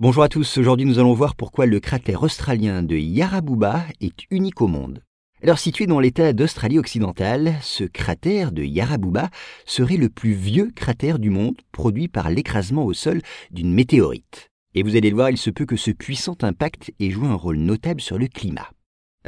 Bonjour à tous, aujourd'hui nous allons voir pourquoi le cratère australien de Yarabuba est unique au monde. Alors situé dans l'état d'Australie occidentale, ce cratère de Yarabuba serait le plus vieux cratère du monde produit par l'écrasement au sol d'une météorite. Et vous allez le voir, il se peut que ce puissant impact ait joué un rôle notable sur le climat.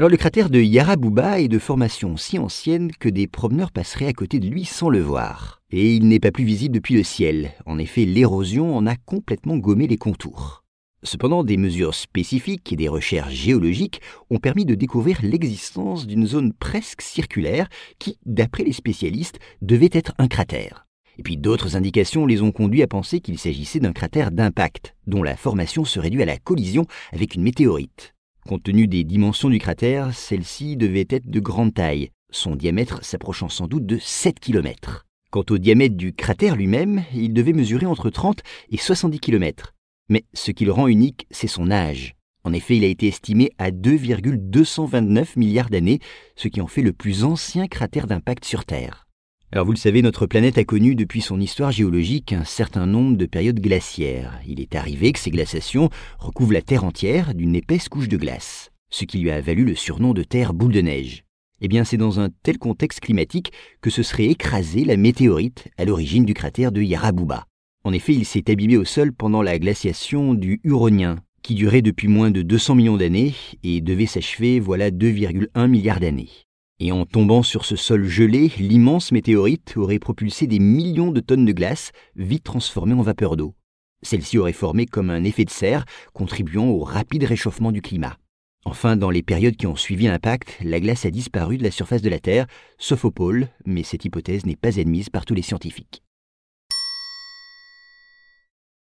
Alors le cratère de Yarabuba est de formation si ancienne que des promeneurs passeraient à côté de lui sans le voir. Et il n'est pas plus visible depuis le ciel. En effet, l'érosion en a complètement gommé les contours. Cependant, des mesures spécifiques et des recherches géologiques ont permis de découvrir l'existence d'une zone presque circulaire qui, d'après les spécialistes, devait être un cratère. Et puis d'autres indications les ont conduits à penser qu'il s'agissait d'un cratère d'impact, dont la formation serait due à la collision avec une météorite. Compte tenu des dimensions du cratère, celle-ci devait être de grande taille, son diamètre s'approchant sans doute de 7 km. Quant au diamètre du cratère lui-même, il devait mesurer entre 30 et 70 km, mais ce qui le rend unique, c'est son âge. En effet, il a été estimé à 2,229 milliards d'années, ce qui en fait le plus ancien cratère d'impact sur Terre. Alors vous le savez, notre planète a connu depuis son histoire géologique un certain nombre de périodes glaciaires. Il est arrivé que ces glaciations recouvrent la Terre entière d'une épaisse couche de glace, ce qui lui a valu le surnom de Terre boule de neige. Eh bien, c'est dans un tel contexte climatique que se serait écrasée la météorite à l'origine du cratère de Yarabuba. En effet, il s'est abîmé au sol pendant la glaciation du Huronien, qui durait depuis moins de 200 millions d'années et devait s'achever voilà 2,1 milliards d'années. Et en tombant sur ce sol gelé, l'immense météorite aurait propulsé des millions de tonnes de glace, vite transformées en vapeur d'eau. Celle-ci aurait formé comme un effet de serre, contribuant au rapide réchauffement du climat. Enfin, dans les périodes qui ont suivi l'impact, la glace a disparu de la surface de la Terre, sauf au pôle, mais cette hypothèse n'est pas admise par tous les scientifiques.